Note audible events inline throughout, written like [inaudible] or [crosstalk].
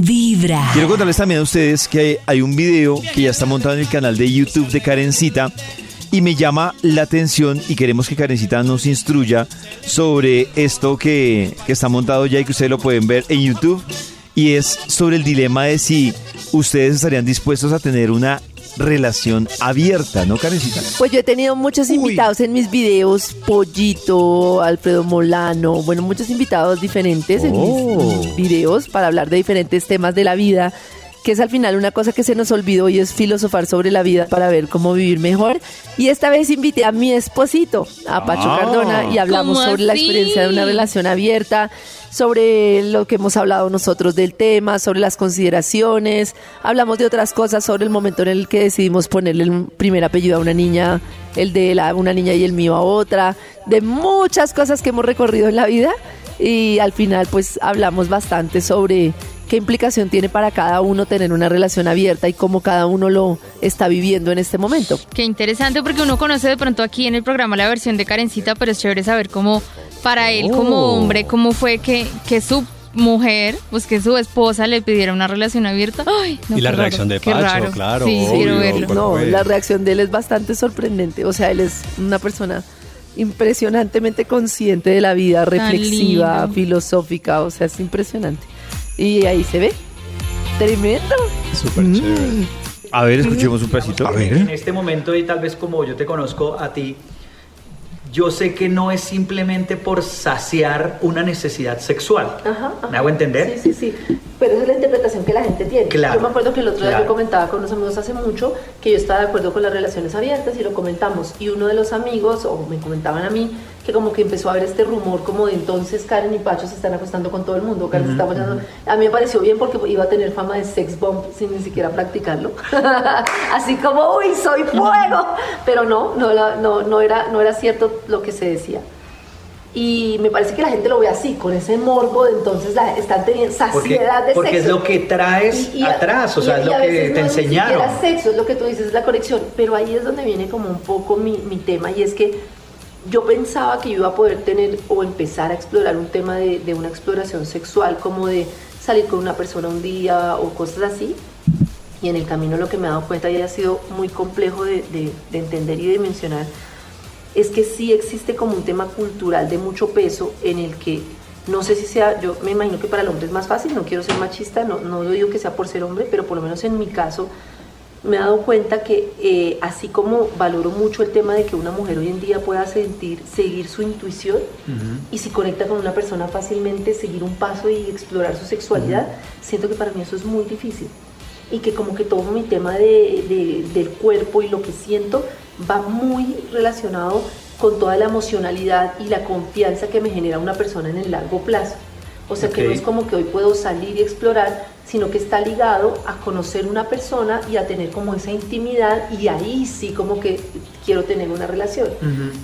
Vibra. Quiero contarles también a ustedes que hay, un video que ya está montado en el canal de YouTube de Karencita y me llama la atención y queremos que Karencita nos instruya sobre esto que, que está montado ya y que ustedes lo pueden ver en YouTube y es sobre el dilema de si ustedes estarían dispuestos a tener una relación abierta, ¿no, Karencita? Pues yo he tenido muchos Uy. invitados en mis videos, Pollito, Alfredo Molano, bueno, muchos invitados diferentes en Oh. mis videos para hablar de diferentes temas de la vida, que es al final una cosa que se nos olvidó y es filosofar sobre la vida para ver cómo vivir mejor. Y esta vez invité a mi esposito, a Pacho Ah. Cardona, y hablamos ¿Cómo sobre la experiencia de una relación abierta, sobre lo que hemos hablado nosotros del tema, sobre las consideraciones, hablamos de otras cosas, sobre el momento en el que decidimos ponerle el primer apellido a una niña, el de la, una niña y el mío a otra, de muchas cosas que hemos recorrido en la vida y al final pues hablamos bastante sobre qué implicación tiene para cada uno tener una relación abierta y cómo cada uno lo está viviendo en este momento. Qué interesante porque uno conoce de pronto aquí en el programa la versión de Karencita, pero es chévere saber cómo para él como Oh. hombre, cómo fue que, que su mujer, pues que su esposa le pidiera una relación abierta. Ay, no, Y la qué reacción raro, de Pacho, raro. claro, Sí, obvio. quiero verlo. ¿Cuál No, la reacción de él es bastante sorprendente. O sea, él es una persona impresionantemente consciente de la vida, reflexiva, filosófica. O sea, es impresionante. Y ahí se ve. Tremendo. Súper chévere. A ver, escuchemos un pedacito. A En ver. este momento y tal vez como yo te conozco a ti, yo sé que no es simplemente por saciar una necesidad sexual. Ajá, ajá. ¿Me hago entender? Sí, sí, sí. Pero esa es la interpretación que la gente tiene. Claro, yo me acuerdo que el otro día yo comentaba con unos amigos hace mucho que yo estaba de acuerdo con las relaciones abiertas y lo comentamos. Y uno de los amigos, o me comentaban a mí, que como que empezó a haber este rumor como de entonces Karen y Pacho se están acostando con todo el mundo. Karen se está apoyando. A mí me pareció bien porque iba a tener fama de sex bomb sin ni siquiera practicarlo. [laughs] Así como, uy, soy fuego. Pero no, no, no, no, era, no era cierto lo que se decía. Y me parece que la gente lo ve así, con ese morbo de entonces la, están teniendo Porque, saciedad de porque es sexo. lo que traes Y- y atrás, o sea, y- es lo que te no es enseñaron. siquiera sexo, es lo que tú dices, es la conexión. Pero ahí es donde viene como un poco mi, mi tema y es que yo pensaba que iba a poder tener o empezar a explorar un tema de, una exploración sexual, como de salir con una persona un día o cosas así. Y en el camino lo que me he dado cuenta y ha sido muy complejo de, de- de entender y de mencionar es que sí existe como un tema cultural de mucho peso en el que no sé si sea, yo me imagino que para el hombre es más fácil, no quiero ser machista, no, no digo que sea por ser hombre, pero por lo menos en mi caso me he dado cuenta que eh, así como valoro mucho el tema de que una mujer hoy en día pueda sentir, seguir su intuición y si conecta con una persona fácilmente, seguir un paso y explorar su sexualidad, siento que para mí eso es muy difícil. Y que como que todo mi tema de, de- del cuerpo y lo que siento va muy relacionado con toda la emocionalidad y la confianza que me genera una persona en el largo plazo. O sea que no es como que hoy puedo salir y explorar, sino que está ligado a conocer una persona y a tener como esa intimidad y ahí sí como que quiero tener una relación.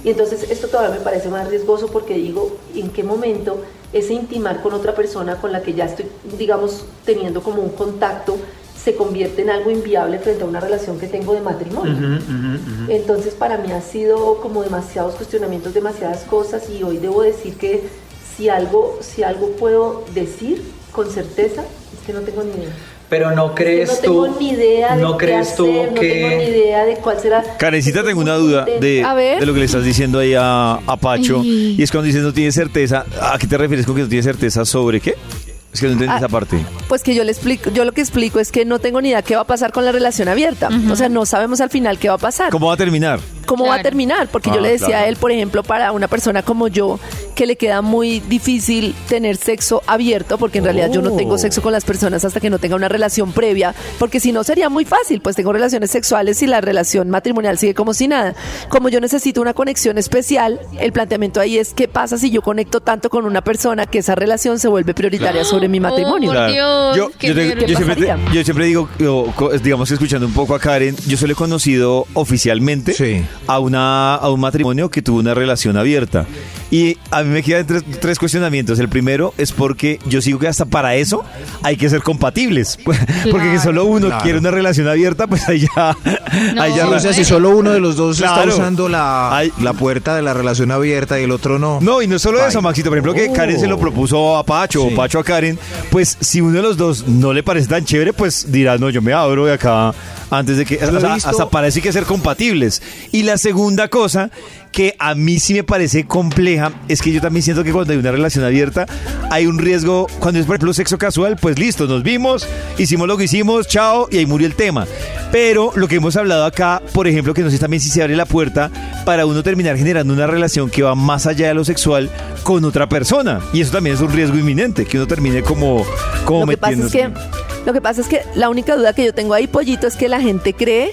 Y entonces esto todavía me parece más riesgoso porque digo, ¿en qué momento ese intimar con otra persona con la que ya estoy, digamos, teniendo como un contacto, se convierte en algo inviable frente a una relación que tengo de matrimonio? Entonces para mí ha sido como demasiados cuestionamientos, demasiadas cosas y hoy debo decir que si algo, si algo puedo decir con certeza es que no tengo ni idea. Pero no Es que crees no tengo tú, ni idea de no qué crees tú hacer, no tengo ni que idea de cuál será. Karencita, Estoy tengo una duda de, A ver. de lo que le estás diciendo ahí a, a Pacho. Ay. Y es cuando dices no tienes certeza. ¿A qué te refieres con que no tienes certeza sobre qué? Es que no entendí Ah, esa parte. Pues que yo le explico, yo lo que explico es que no tengo ni idea qué va a pasar con la relación abierta. O sea, no sabemos al final qué va a pasar. ¿Cómo va a terminar? cómo va a terminar, porque yo Ah, le decía claro. a él, por ejemplo, para una persona como yo, que le queda muy difícil tener sexo abierto, porque en realidad yo no tengo Oh. sexo con las personas hasta que no tenga una relación previa, porque si no sería muy fácil, pues tengo relaciones sexuales y la relación matrimonial sigue como si nada. Como yo necesito una conexión especial, el planteamiento ahí es qué pasa si yo conecto tanto con una persona que esa relación se vuelve prioritaria sobre mi matrimonio. Oh, por Dios, yo, yo, te- yo siempre, yo siempre digo, digamos que escuchando un poco a Karen, yo solo he conocido oficialmente Sí. a, una, a un matrimonio que tuvo una relación abierta. Y a mí me quedan tres, tres cuestionamientos. El primero es porque yo sigo que hasta para eso hay que ser compatibles. [laughs] Porque que solo uno Claro. quiere una relación abierta, pues ahí ya... No. ahí ya O sea, si solo uno de los dos Claro. está usando la, Ay. la puerta de la relación abierta y el otro no. No, y no solo Ay. eso, Maxito. Por ejemplo, que Karen se lo propuso a Pacho Sí. o Pacho a Karen. Pues si uno de los dos no le parece tan chévere, pues dirá, no, yo me abro de acá antes de que. O sea, hasta parece que ser compatibles. Y la segunda cosa que a mí sí me parece compleja es que yo también siento que cuando hay una relación abierta hay un riesgo. Cuando es, por ejemplo, sexo casual, pues listo, nos vimos, hicimos lo que hicimos, chao, y ahí murió el tema. Pero lo que hemos hablado acá, por ejemplo, que no sé también si se abre la puerta para uno terminar generando una relación que va más allá de lo sexual con otra persona. Y eso también es un riesgo inminente, que uno termine como, como Lo que pasa es que lo que pasa es que la única duda que yo tengo ahí, pollito, es que la gente cree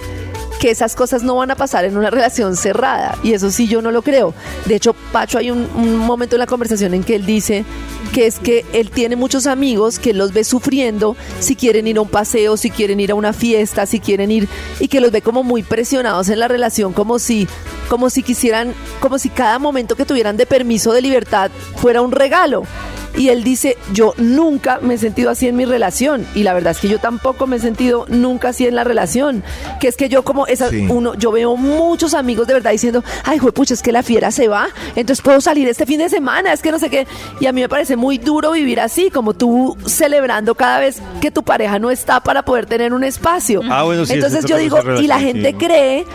que esas cosas no van a pasar en una relación cerrada. Y eso sí yo no lo creo. De hecho, Pacho, hay un, momento en la conversación en que él dice que es que él tiene muchos amigos que los ve sufriendo si quieren ir a un paseo, si quieren ir a una fiesta, si quieren ir y que los ve como muy presionados en la relación, como si como si quisieran, como si cada momento que tuvieran de permiso de libertad fuera un regalo. Y él dice, yo nunca me he sentido así en mi relación. Y la verdad es que yo tampoco me he sentido nunca así en la relación. Que es que yo como esa, Sí. uno, yo veo muchos amigos de verdad diciendo, ay, pucha, es que la fiera se va, entonces puedo salir este fin de semana, es que no sé qué. Y a mí me parece muy duro vivir así, como tú celebrando cada vez que tu pareja no está para poder tener un espacio. Ah, bueno, sí, entonces yo digo, y la gente cree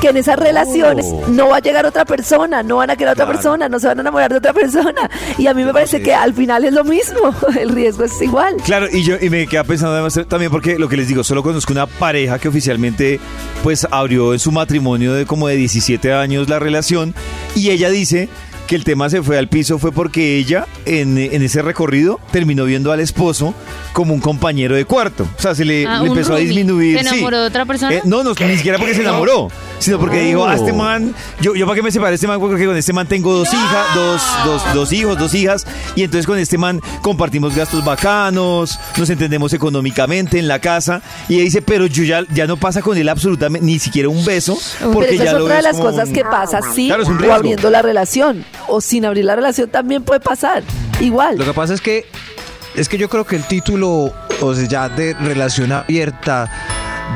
que en esas relaciones Oh. no va a llegar otra persona, no van a querer otra persona, no se van a enamorar de otra persona. Y a mí me parece que al final es lo mismo, [laughs] el riesgo es igual. Claro, y yo y me queda pensando además también porque lo que les digo, solo conozco una pareja que oficialmente pues abrió en su matrimonio de como de 17 años la relación y ella dice que el tema se fue al piso fue porque ella en, en ese recorrido terminó viendo al esposo como un compañero de cuarto. O sea, se le, Ah, le empezó a disminuir. ¿Se sí. enamoró de otra persona? Eh, no, no, ni siquiera porque se enamoró, sino porque dijo, a este man, yo, yo para qué me separé de este man, porque con este man tengo dos hijas, dos, dos, dos hijos, dos hijas, y entonces con este man compartimos gastos bacanos, nos entendemos económicamente en la casa, y ella dice, pero yo ya, ya no pasa con él absolutamente ni siquiera un beso, porque Pero esa ya es lo otra de las como cosas un- que pasa sí Claro, o abriendo la relación o sin abrir la relación también puede pasar. Igual. Lo que pasa es que es que yo creo que el título, o sea, ya de relación abierta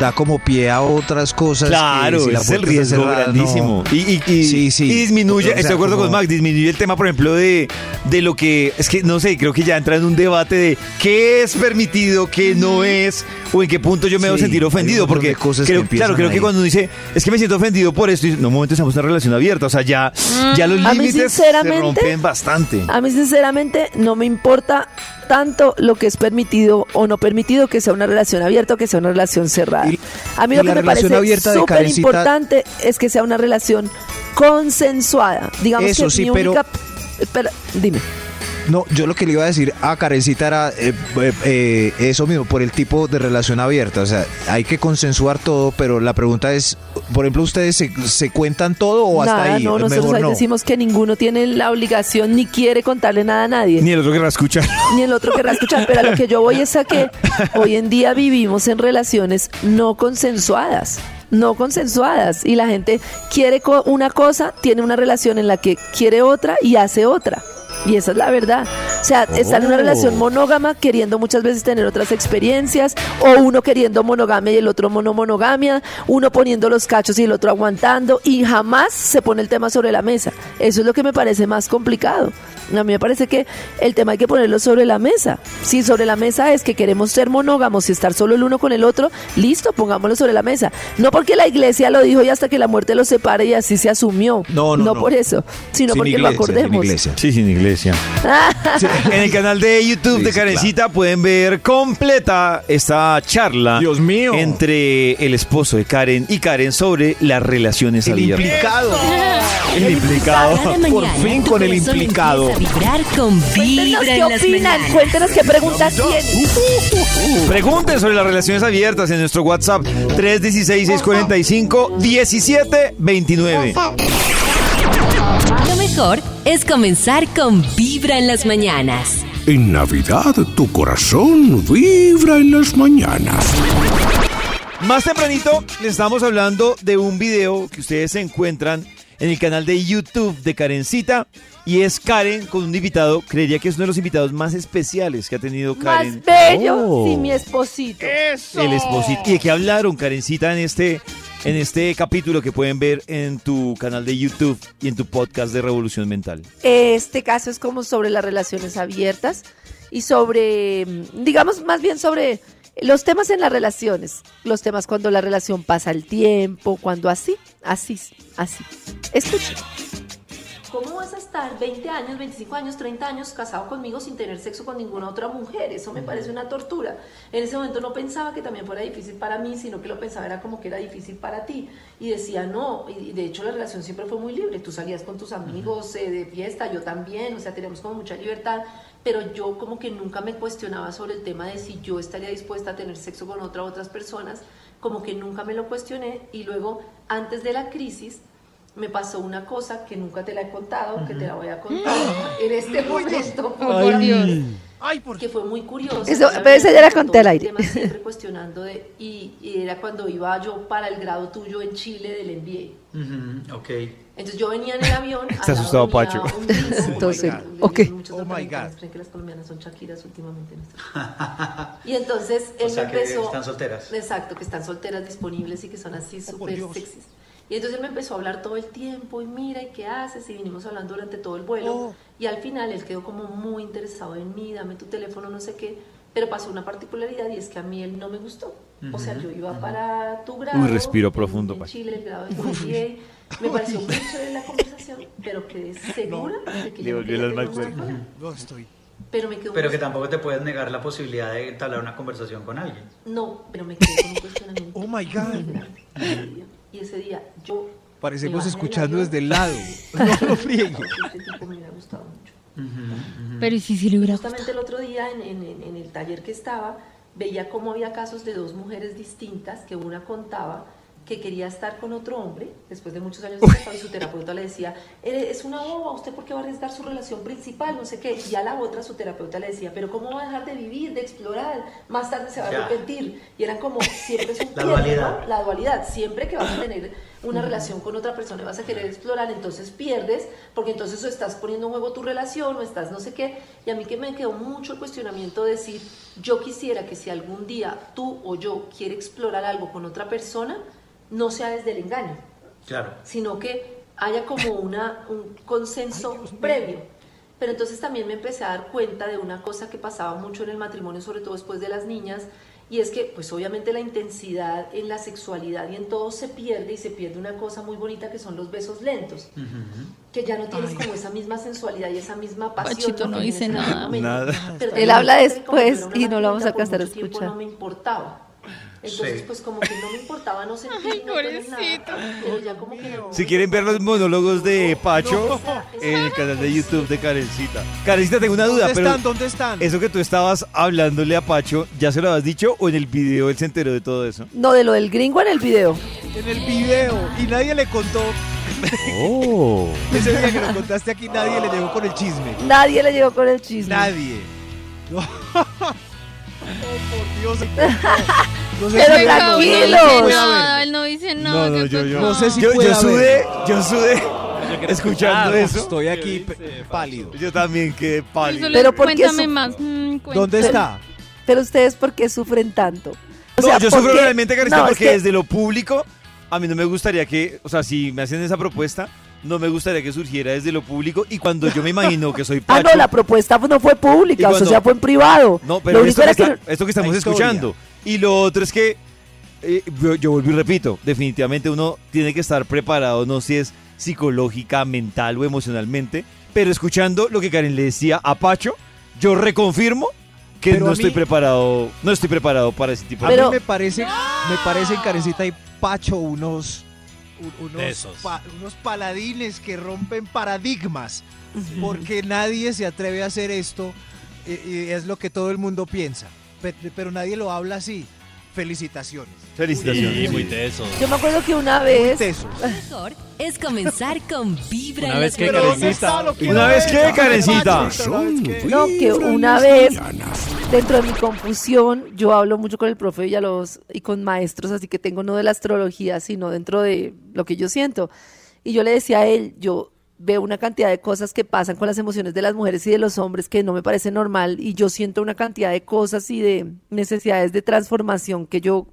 da como pie a otras cosas. que Claro, si es el puerta está riesgo cerrada, no. grandísimo. Y, y- y- Sí, sí. y disminuye, O sea, estoy de acuerdo como- con Max, disminuye el tema, por ejemplo, de, de lo que, es que no sé, creo que ya entra en un debate de qué es permitido, qué no es, o en qué punto yo me debo Sí, sentir hay un ofendido, porque cosas que creo, claro, creo que cuando uno dice, es que me siento ofendido por esto, y no, un momento estamos en una relación abierta, o sea, ya, ya los mí, límites se rompen bastante. A mí sinceramente no me importa tanto lo que es permitido o no permitido que sea una relación abierta o que sea una relación cerrada. Y- a mí lo que me parece súper importante es que sea una relación consensuada. Digamos Eso que sí, mi pero- única... Espera, dime. No, yo lo que le iba a decir a Karencita era eh, eh, eh, eso mismo, por el tipo de relación abierta. O sea, hay que consensuar todo, pero la pregunta es, por ejemplo, ¿ustedes se, se cuentan todo o hasta Nada, ahí? no, nosotros Mejor ahí no. decimos que ninguno tiene la obligación ni quiere contarle nada a nadie. Ni el otro querrá escuchar. ni el otro querrá escuchar, pero a lo que yo voy es a que hoy en día vivimos en relaciones no consensuadas, no consensuadas, y la gente quiere co- una cosa, tiene una relación en la que quiere otra y hace otra. Y esa es la verdad. O sea, estar en una Oh. relación monógama queriendo muchas veces tener otras experiencias, o uno queriendo monogamia y el otro mono monogamia, uno poniendo los cachos y el otro aguantando, y jamás se pone el tema sobre la mesa. Eso es lo que me parece más complicado. A mí me parece que el tema hay que ponerlo sobre la mesa. Si sobre la mesa es que queremos ser monógamos y estar solo el uno con el otro, listo, pongámoslo sobre la mesa. No porque la iglesia lo dijo y hasta que la muerte los separe y así se asumió. No, no, no. por eso, sino Sin porque iglesia, lo acordemos. sin iglesia. Sí, sin iglesia. [laughs] En el canal de YouTube Sí, de Karencita pueden ver completa esta charla. Dios mío. Entre el esposo de Karen y Karen sobre las relaciones El abiertas. implicado. El implicado. Por fin con el implicado. vibrar con Cuéntenos qué opinan, cuéntenos qué preguntas tienen. Pregunten sobre las relaciones abiertas en nuestro WhatsApp 316-645-1729. Lo mejor es comenzar con vibra en las mañanas. En Navidad tu corazón vibra en las mañanas. Más tempranito les estamos hablando de un video que ustedes se encuentran en el canal de YouTube de Karencita y es Karen con un invitado, creería que es uno de los invitados más especiales que ha tenido Karen. Más bello, Oh. sí, mi esposito. El esposito. ¿Y de qué hablaron, Karencita, en este, en este capítulo que pueden ver en tu canal de YouTube y en tu podcast de Revolución Mental? Este caso es como sobre las relaciones abiertas y sobre, mm, digamos, más bien sobre los temas en las relaciones. Los temas cuando la relación pasa el tiempo, cuando así, así, así. Escuchen. ¿Cómo vas a estar 20 años, 25 años, 30 años casado conmigo sin tener sexo con ninguna otra mujer? Eso me parece una tortura. En ese momento no pensaba que también fuera difícil para mí, sino que lo pensaba era como que era difícil para ti. Y decía, no, y de hecho la relación siempre fue muy libre. Tú salías con tus amigos eh, de fiesta, yo también, o sea, teníamos como mucha libertad. Pero yo como que nunca me cuestionaba sobre el tema de si yo estaría dispuesta a tener sexo con otra otras personas, como que nunca me lo cuestioné. Y luego, antes de la crisis, me pasó una cosa que nunca te la he contado, que te la voy a contar [gasps] [gasps] en este momento. Por Dios. Que fue muy curioso. Eso, pero esa ya la conté al aire. tema siempre [laughs] cuestionando de, y, y era cuando iba yo para el grado tuyo en Chile del MBA. Ujú, ok. Entonces yo venía en el avión. asustado venía Pacho. [laughs] Entonces, Oh ok. Oh my God. creen que las colombianas son Shakiras últimamente. [laughs] y entonces él O sea me que empezó. están solteras. Exacto, que están solteras, disponibles y que son así súper sexys. Y entonces él me empezó a hablar todo el tiempo y mira, ¿y qué haces? Y vinimos hablando durante todo el vuelo. Y al final él quedó como muy interesado en mí, dame tu teléfono, no sé qué. Pero pasó una particularidad y es que a mí él no me gustó. O sea, yo iba para tu grado. Uy, respiro en- profundo, En Pacho. Chile, el grado de MBA. Me pareció muy chévere la conversación, pero quedé segura de que Le yo no volvió el alma. No estoy. Pero me quedó Pero que tampoco te puedes negar la posibilidad de entablar una conversación con alguien. No, pero me quedé con un cuestionamiento. Oh my God. Y ese día yo. Parecemos escuchando desde el lado. [laughs] No lo friegue. Este tipo me hubiera gustado mucho. Pero ¿y si sí le hubiera Justamente el otro día en- en el taller que estaba, veía cómo había casos de dos mujeres distintas que una contaba que quería estar con otro hombre después de muchos años de casado y su terapeuta le decía, "Eh, es una boba, ¿usted por qué va a arriesgar su relación principal? No sé qué. Y a la otra su terapeuta le decía, pero ¿cómo va a dejar de vivir, de explorar? Más tarde se va a arrepentir. Y eran como, siempre es un La pierde, dualidad. ¿no? La dualidad. Siempre que vas a tener una relación con otra persona y vas a querer explorar, entonces pierdes, porque entonces o estás poniendo en juego tu relación o estás no sé qué. Y a mí que me quedó mucho el cuestionamiento de decir, yo quisiera que si algún día tú o yo quiere explorar algo con otra persona, no sea desde el engaño, Claro. sino que haya como una, un consenso previo. Pero entonces también me empecé a dar cuenta de una cosa que pasaba mucho en el matrimonio, sobre todo después de las niñas, y es que pues obviamente la intensidad en la sexualidad y en todo se pierde y se pierde una cosa muy bonita que son los besos lentos, que ya no tienes como esa misma sensualidad y esa misma pasión. Pachito no dice nada. momento. Nada. Pero Él habla después y no lo vamos a alcanzar a escuchar. No me importaba. Entonces, Sí. pues como que no me importaba no sentir, [laughs] Ay, no tener pobrecito. nada. Pero ya como que no- Si quieren ver los monólogos de Pacho en el canal de YouTube de Karencita. Karencita, tengo una duda, ¿Dónde pero están? ¿Dónde están? eso que tú estabas hablándole a Pacho, ¿ya se lo has dicho o en el video él se enteró de todo eso? No, de lo del gringo en el video. En el video. Y nadie le contó. Oh. [laughs] Ese día que lo contaste aquí, nadie le llegó con el chisme. Nadie le llegó con el chisme. Nadie. [laughs] No. Oh, por Dios. No sé Pero si- tranquilos. no dice nada, él no dice nada. No, no, yo, yo. No sé si yo, puede yo sudé, yo sudé escuchando Ah, eso. Estoy aquí pálido. Yo también quedé pálido. Solo Pero ¿por cuéntame más. mm, cuéntame. ¿Dónde está? Pero ustedes, ¿por qué sufren tanto? O No, yo ¿por sufro realmente, es porque que- desde lo público, a mí no me gustaría que, o sea, si me hacen esa propuesta, no me gustaría que surgiera desde lo público y cuando yo me imagino que soy [laughs] Ah, Pacho. no, la propuesta no fue pública, o sea, fue en privado. No, pero Lo único esto, que está- que... esto que estamos escuchando. Y lo otro es que, eh, yo, yo vuelvo y repito, definitivamente uno tiene que estar preparado, no si es psicológica, mental o emocionalmente, pero escuchando lo que Karen le decía a Pacho, yo reconfirmo que Pero no a estoy mí- preparado, no estoy preparado para ese tipo A de Pero- mí me parece, me parece en Karencita y Pacho unos, un- unos, pa- unos paladines que rompen paradigmas. Porque nadie se atreve a hacer esto y, y es lo que todo el mundo piensa. Pe- Pero, nadie lo habla así. Felicitaciones. Felicitaciones. muy teso. Yo me acuerdo que una vez... Tesos. [laughs] Mejor es comenzar con Vibra Una en vez que Lo quiero Una vez que, Karencita. No, que una vez dentro de mi confusión, yo hablo mucho con el profe Villalobos y con maestros, así que tengo no de la astrología, sino dentro de lo que yo siento. Y yo le decía a él, yo veo una cantidad de cosas que pasan con las emociones de las mujeres y de los hombres que no me parece normal y yo siento una cantidad de cosas y de necesidades de transformación que yo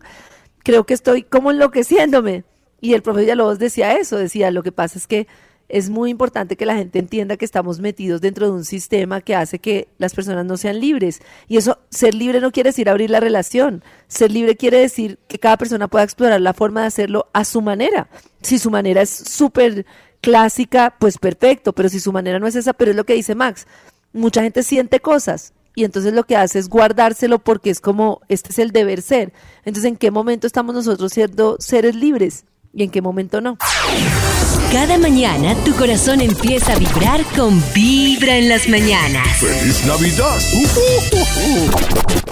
creo que estoy como enloqueciéndome. Y el profe Villalobos decía eso, decía, lo que pasa es que es muy importante que la gente entienda que estamos metidos dentro de un sistema que hace que las personas no sean libres. Y eso, ser libre no quiere decir abrir la relación. Ser libre quiere decir que cada persona pueda explorar la forma de hacerlo a su manera. Si su manera es súper clásica, pues perfecto, pero si su manera no es esa, pero es lo que dice Max. Mucha gente siente cosas y entonces lo que hace es guardárselo porque es como, este es el deber ser. Entonces, ¿en qué momento estamos nosotros siendo seres libres? y en qué momento no. Cada mañana tu corazón empieza a vibrar con Vibra en las mañanas. ¡Feliz Navidad! [laughs]